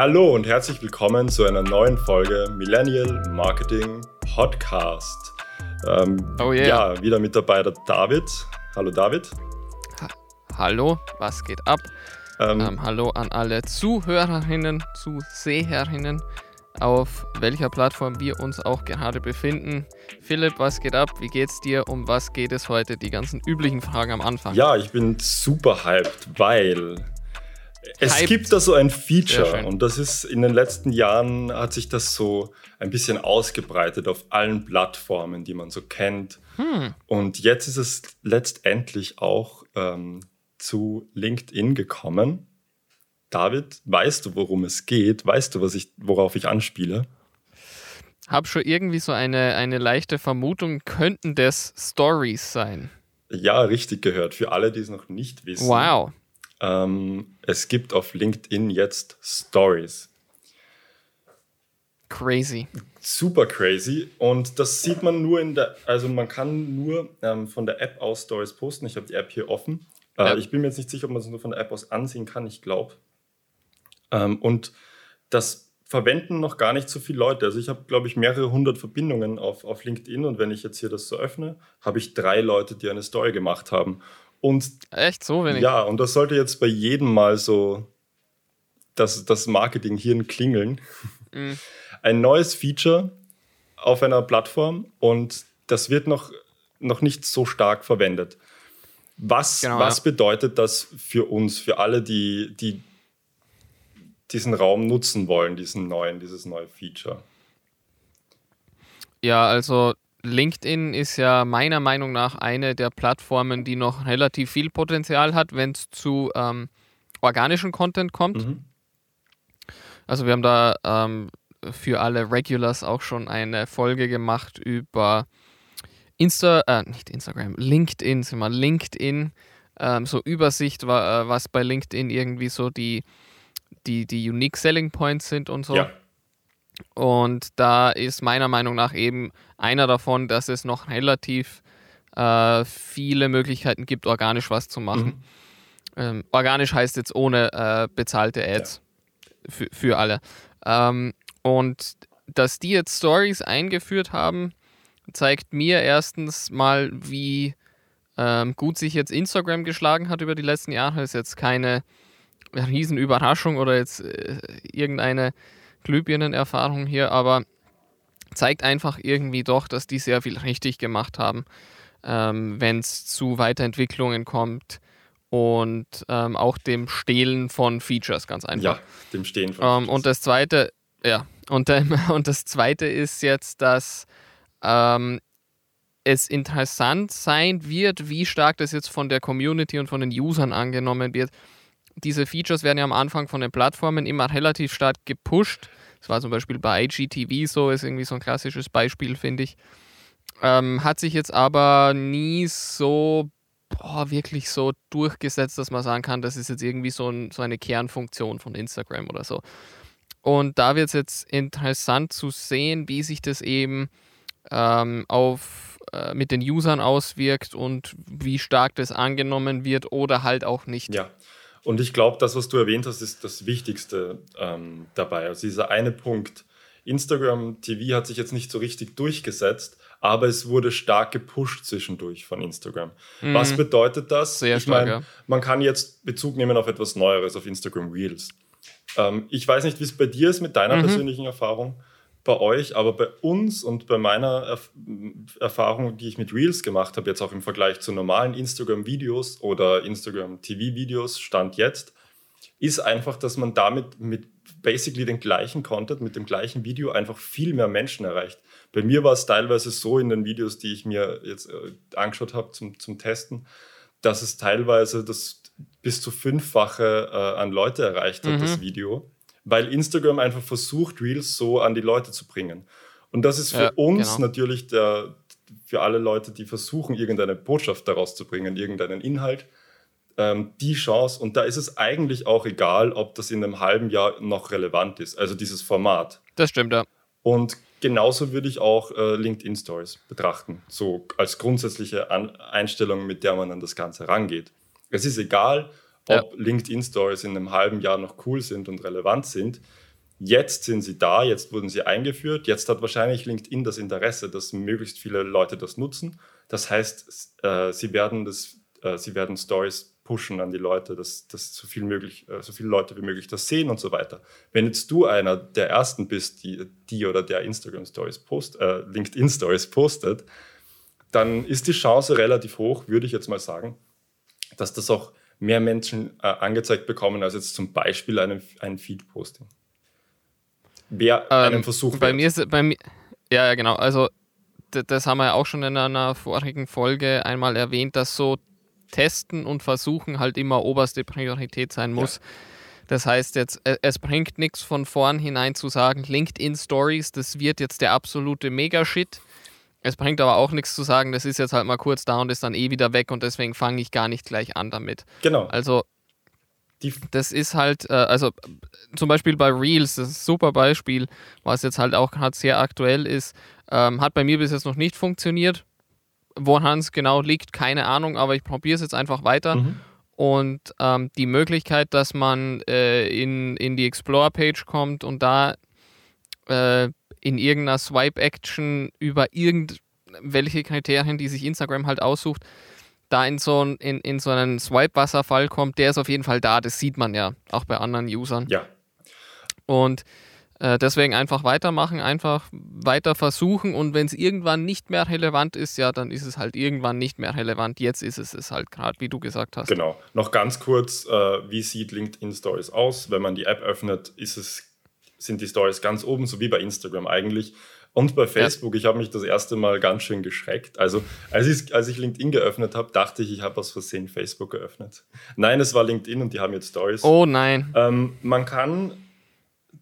Hallo und herzlich willkommen zu einer neuen Folge Millennial Marketing Podcast. Ähm, Oh yeah. Ja, wieder mit dabei der David. Hallo David. Hallo, was geht ab? Ähm, Ähm, hallo an alle Zuhörerinnen, Zuseherinnen, auf welcher Plattform wir uns auch gerade befinden. Philipp, was geht ab? Wie geht's dir? Um was geht es heute? Die ganzen üblichen Fragen am Anfang. Ja, ich bin super hyped, weil es Hyped. gibt da so ein Feature und das ist in den letzten Jahren hat sich das so ein bisschen ausgebreitet auf allen Plattformen, die man so kennt. Hm, Und jetzt ist es letztendlich auch ähm, zu LinkedIn gekommen. David, weißt du, worum es geht? Weißt du, was ich, worauf ich anspiele? hab schon irgendwie so eine, eine leichte Vermutung, könnten das Stories sein. Ja, richtig gehört. Für alle, die es noch nicht wissen. Wow. Ähm, es gibt auf LinkedIn jetzt Stories. Crazy. Super crazy. Und das sieht man nur in der, also man kann nur ähm, von der App aus Stories posten. Ich habe die App hier offen. Äh, Ja. Ich bin mir jetzt nicht sicher, ob man es nur von der App aus ansehen kann. Ich glaube. Ähm, und das verwenden noch gar nicht so viele Leute. Also ich habe, glaube ich, mehrere hundert Verbindungen auf, auf LinkedIn. Und wenn ich jetzt hier das so öffne, habe ich drei Leute, die eine Story gemacht haben. Und Echt so wenig? ja, und das sollte jetzt bei jedem mal so das, das Marketing-Hirn klingeln. Mhm. Ein neues Feature auf einer Plattform und das wird noch, noch nicht so stark verwendet. Was, Genau, was ja. bedeutet das für uns, für alle, die, die diesen Raum nutzen wollen, diesen neuen, dieses neue Feature? Ja, also LinkedIn ist ja meiner Meinung nach eine der Plattformen, die noch relativ viel Potenzial hat, wenn es zu ähm, organischen Content kommt. Mhm. Also wir haben da ähm, für alle Regulars auch schon eine Folge gemacht über Insta, äh, nicht Instagram, LinkedIn, sind wir LinkedIn, ähm, so Übersicht, äh, was bei LinkedIn irgendwie so die, die, die Unique Selling Points sind und so. Ja, Und da ist meiner Meinung nach eben einer davon, dass es noch relativ äh, viele Möglichkeiten gibt, organisch was zu machen. Mhm. Ähm, organisch heißt jetzt ohne äh, bezahlte Ads für, für alle. Ähm, und dass die jetzt Stories eingeführt haben, zeigt mir erstens mal, wie ähm, gut sich jetzt Instagram geschlagen hat über die letzten Jahre. Ist jetzt keine Riesenüberraschung oder jetzt äh, irgendeine Glühbirnenerfahrung hier, aber zeigt einfach irgendwie doch, dass die sehr viel richtig gemacht haben, ähm, wenn es zu Weiterentwicklungen kommt und ähm, auch dem Stehlen von Features ganz einfach. ja, dem Stehen von Ähm, Features. und das zweite, ja, und, ähm, und das zweite ist jetzt, dass ähm, es interessant sein wird, wie stark das jetzt von der Community und von den Usern angenommen wird. Diese Features werden ja am Anfang von den Plattformen immer relativ stark gepusht. Das war zum Beispiel bei IGTV so, ist irgendwie so ein klassisches Beispiel, finde ich. Ähm, hat sich jetzt aber nie so boah, wirklich so durchgesetzt, dass man sagen kann, das ist jetzt irgendwie so, ein, so eine Kernfunktion von Instagram oder so. Und da wird es jetzt interessant zu sehen, wie sich das eben ähm, auf, äh, mit den Usern auswirkt und wie stark das angenommen wird oder halt auch nicht. Ja, und ich glaube, das, was du erwähnt hast, ist das Wichtigste ähm, dabei. Also dieser eine Punkt. Instagram TV hat sich jetzt nicht so richtig durchgesetzt, aber es wurde stark gepusht zwischendurch von Instagram. Was bedeutet das? Mhm. Sehr ich stark, meine, ja. man kann jetzt Bezug nehmen auf etwas Neueres, auf Instagram Reels. Ähm, ich weiß nicht, wie es bei dir ist mit deiner Mhm. persönlichen Erfahrung, bei euch, aber bei uns und bei meiner Erf Erfahrung, die ich mit Reels gemacht habe, jetzt auch im Vergleich zu normalen Instagram-Videos oder Instagram-TV-Videos, Stand jetzt, ist einfach, dass man damit mit basically den gleichen Content, mit dem gleichen Video einfach viel mehr Menschen erreicht. Bei mir war es teilweise so in den Videos, die ich mir jetzt äh, angeschaut habe zum, zum Testen, dass es teilweise das bis zu fünffache äh, an Leute erreicht hat, Mhm. das Video, weil Instagram einfach versucht, Reels so an die Leute zu bringen. Und das ist für Ja, uns genau. natürlich der, für alle Leute, die versuchen, irgendeine Botschaft daraus zu bringen, irgendeinen Inhalt, ähm, die Chance. Und da ist es eigentlich auch egal, ob das in einem halben Jahr noch relevant ist, also dieses Format. Das stimmt, ja. Und genauso würde ich auch äh, LinkedIn Stories betrachten, so als grundsätzliche An Einstellung, mit der man an das Ganze rangeht. Es ist egal, ob Ja. LinkedIn Stories in einem halben Jahr noch cool sind und relevant sind. Jetzt sind sie da, jetzt wurden sie eingeführt, jetzt hat wahrscheinlich LinkedIn das Interesse, dass möglichst viele Leute das nutzen. Das heißt, äh, sie werden das, äh, sie werden Stories pushen an die Leute, dass, dass so viel möglich, äh, so viele Leute wie möglich das sehen und so weiter. Wenn jetzt du einer der ersten bist, die, die oder der Instagram Stories post, äh, LinkedIn Stories postet, dann ist die Chance relativ hoch, würde ich jetzt mal sagen, dass das auch mehr Menschen äh, angezeigt bekommen als jetzt zum Beispiel einen, ein Feed-Posting. Wer ähm, einen Versuch bei mir ist bei mir ja, ja genau also das haben wir ja auch schon in einer vorigen Folge einmal erwähnt, dass so Testen und Versuchen halt immer oberste Priorität sein muss. Ja. Das heißt jetzt, es bringt nichts von vornherein zu sagen, LinkedIn Stories, das wird jetzt der absolute Mega-Shit. Es bringt aber auch nichts zu sagen, das ist jetzt halt mal kurz da und ist dann eh wieder weg und deswegen fange ich gar nicht gleich an damit. Genau. Also das ist halt, äh, also zum Beispiel bei Reels, das ist ein super Beispiel, was jetzt halt auch gerade sehr aktuell ist, ähm, hat bei mir bis jetzt noch nicht funktioniert. Woran es genau liegt, keine Ahnung, aber ich probiere es jetzt einfach weiter. Mhm. Und ähm, die Möglichkeit, dass man äh, in, in die Explore-Page kommt und da äh, in irgendeiner Swipe-Action über irgendwelche Kriterien, die sich Instagram halt aussucht, da in so, ein, in, in so einen Swipe-Wasserfall kommt, der ist auf jeden Fall da. Das sieht man ja auch bei anderen Usern. Ja. Und äh, deswegen einfach weitermachen, einfach weiter versuchen und wenn es irgendwann nicht mehr relevant ist, ja, dann ist es halt irgendwann nicht mehr relevant. Jetzt ist es es halt gerade, wie du gesagt hast. Genau. Noch ganz kurz, äh, wie sieht LinkedIn Stories aus? Wenn man die App öffnet, ist es, sind die Stories ganz oben, so wie bei Instagram eigentlich. Und bei Facebook, ja. ich habe mich das erste Mal ganz schön geschreckt. Also als ich, als ich LinkedIn geöffnet habe, dachte ich, ich habe aus Versehen Facebook geöffnet. Nein, es war LinkedIn und die haben jetzt Stories. Oh nein. Ähm, man kann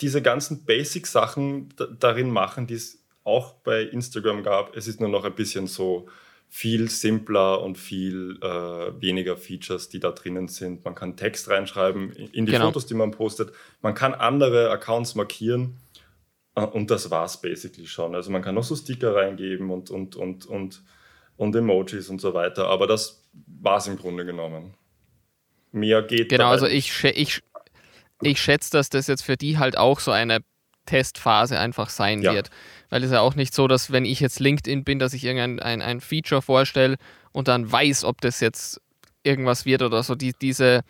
diese ganzen Basic-Sachen darin machen, die es auch bei Instagram gab. Es ist nur noch ein bisschen so viel simpler und viel äh, weniger Features, die da drinnen sind. Man kann Text reinschreiben in die genau. Fotos, die man postet. Man kann andere Accounts markieren äh, und das war es basically schon. Also man kann noch so Sticker reingeben und, und, und, und, und Emojis und so weiter, aber das war es im Grunde genommen. Mehr geht Genau, also ich, ich, ich schätze, dass das jetzt für die halt auch so eine Testphase einfach sein ja. wird. Weil es ja auch nicht so, dass wenn ich jetzt LinkedIn bin, dass ich irgendein ein, ein Feature vorstelle und dann weiß, ob das jetzt irgendwas wird oder so. Die, diese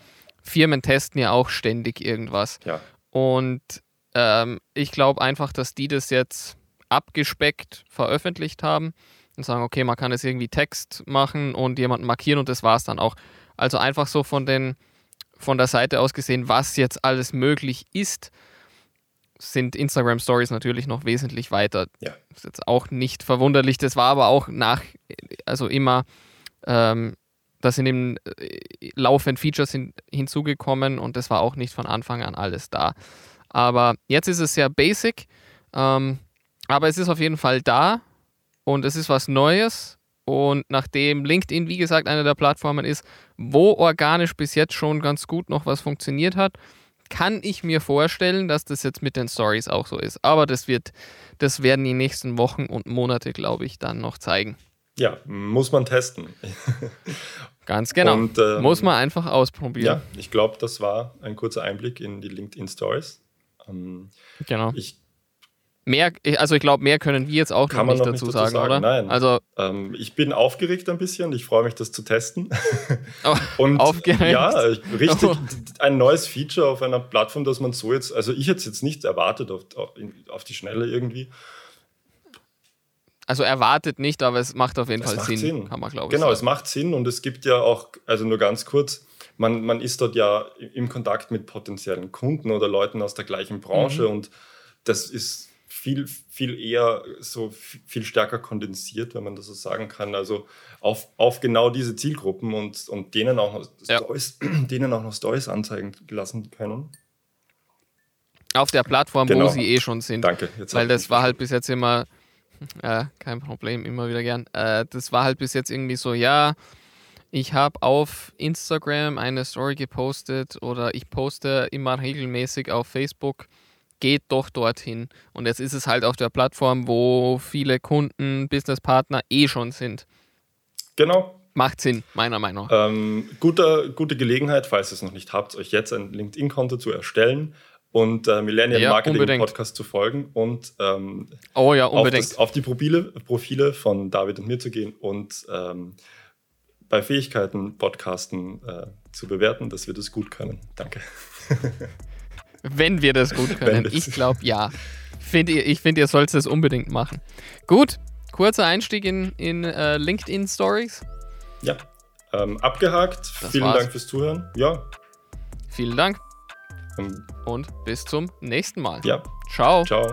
Firmen testen ja auch ständig irgendwas. Ja. Und ähm, ich glaube einfach, dass die das jetzt abgespeckt veröffentlicht haben und sagen, okay, man kann es irgendwie Text machen und jemanden markieren und das war es dann auch. Also einfach so von den von der Seite aus gesehen, was jetzt alles möglich ist, sind Instagram Stories natürlich noch wesentlich weiter. Ja. Das ist jetzt auch nicht verwunderlich. Das war aber auch nach, also immer, ähm, da sind eben äh, laufend Features hin, hinzugekommen und das war auch nicht von Anfang an alles da. Aber jetzt ist es sehr basic, ähm, aber es ist auf jeden Fall da und es ist was Neues. Und nachdem LinkedIn, wie gesagt, eine der Plattformen ist, wo organisch bis jetzt schon ganz gut noch was funktioniert hat, kann ich mir vorstellen, dass das jetzt mit den Stories auch so ist. Aber das wird, das werden die nächsten Wochen und Monate, glaube ich, dann noch zeigen. Ja, muss man testen. Ganz genau. Und, ähm, muss man einfach ausprobieren. Ja, ich glaube, das war ein kurzer Einblick in die LinkedIn Stories. Ähm, genau. Ich Mehr, also ich glaube, mehr können wir jetzt auch noch nicht, dazu, nicht dazu sagen, sagen, oder? Nein. Also ähm, ich bin aufgeregt ein bisschen. Ich freue mich, das zu testen. Oh, und aufgeregt. ja, richtig oh. ein neues Feature auf einer Plattform, dass man so jetzt, also ich hätte es jetzt nicht erwartet auf, auf die Schnelle irgendwie. Also erwartet nicht, aber es macht auf jeden es Fall Sinn, Sinn, kann man glaube ich. Genau, sagen. es macht Sinn und es gibt ja auch, also nur ganz kurz, man, man ist dort ja im Kontakt mit potenziellen Kunden oder Leuten aus der gleichen Branche mhm. und das ist viel, viel eher so viel stärker kondensiert, wenn man das so sagen kann. Also auf, auf genau diese Zielgruppen und, und denen, auch noch ja. Stories, denen auch noch Stories anzeigen lassen können. Auf der Plattform, genau. wo sie eh schon sind. Danke. Jetzt Weil das war halt bis jetzt immer, äh, kein Problem, immer wieder gern. Äh, das war halt bis jetzt irgendwie so, ja, ich habe auf Instagram eine Story gepostet oder ich poste immer regelmäßig auf Facebook geht doch dorthin. Und jetzt ist es halt auf der Plattform, wo viele Kunden, Businesspartner eh schon sind. Genau. Macht Sinn, meiner Meinung nach. Ähm, gute, gute Gelegenheit, falls ihr es noch nicht habt, euch jetzt ein LinkedIn-Konto zu erstellen und äh, Millennial ja, Marketing. Podcast zu folgen und ähm, oh ja. Auf, das, auf, die Profile, Profile von David und mir zu gehen und ähm, bei Fähigkeiten Podcasten äh, zu bewerten, dass wir das gut können. Danke. Wenn wir das gut können. ich glaube ja. Find, ich finde, ihr solltet es unbedingt machen. Gut, kurzer Einstieg in, in uh, LinkedIn Stories. Ja, ähm, abgehakt. Das Vielen war's. Dank fürs Zuhören. Ja. Vielen Dank. Und bis zum nächsten Mal. Ja. Ciao. Ciao.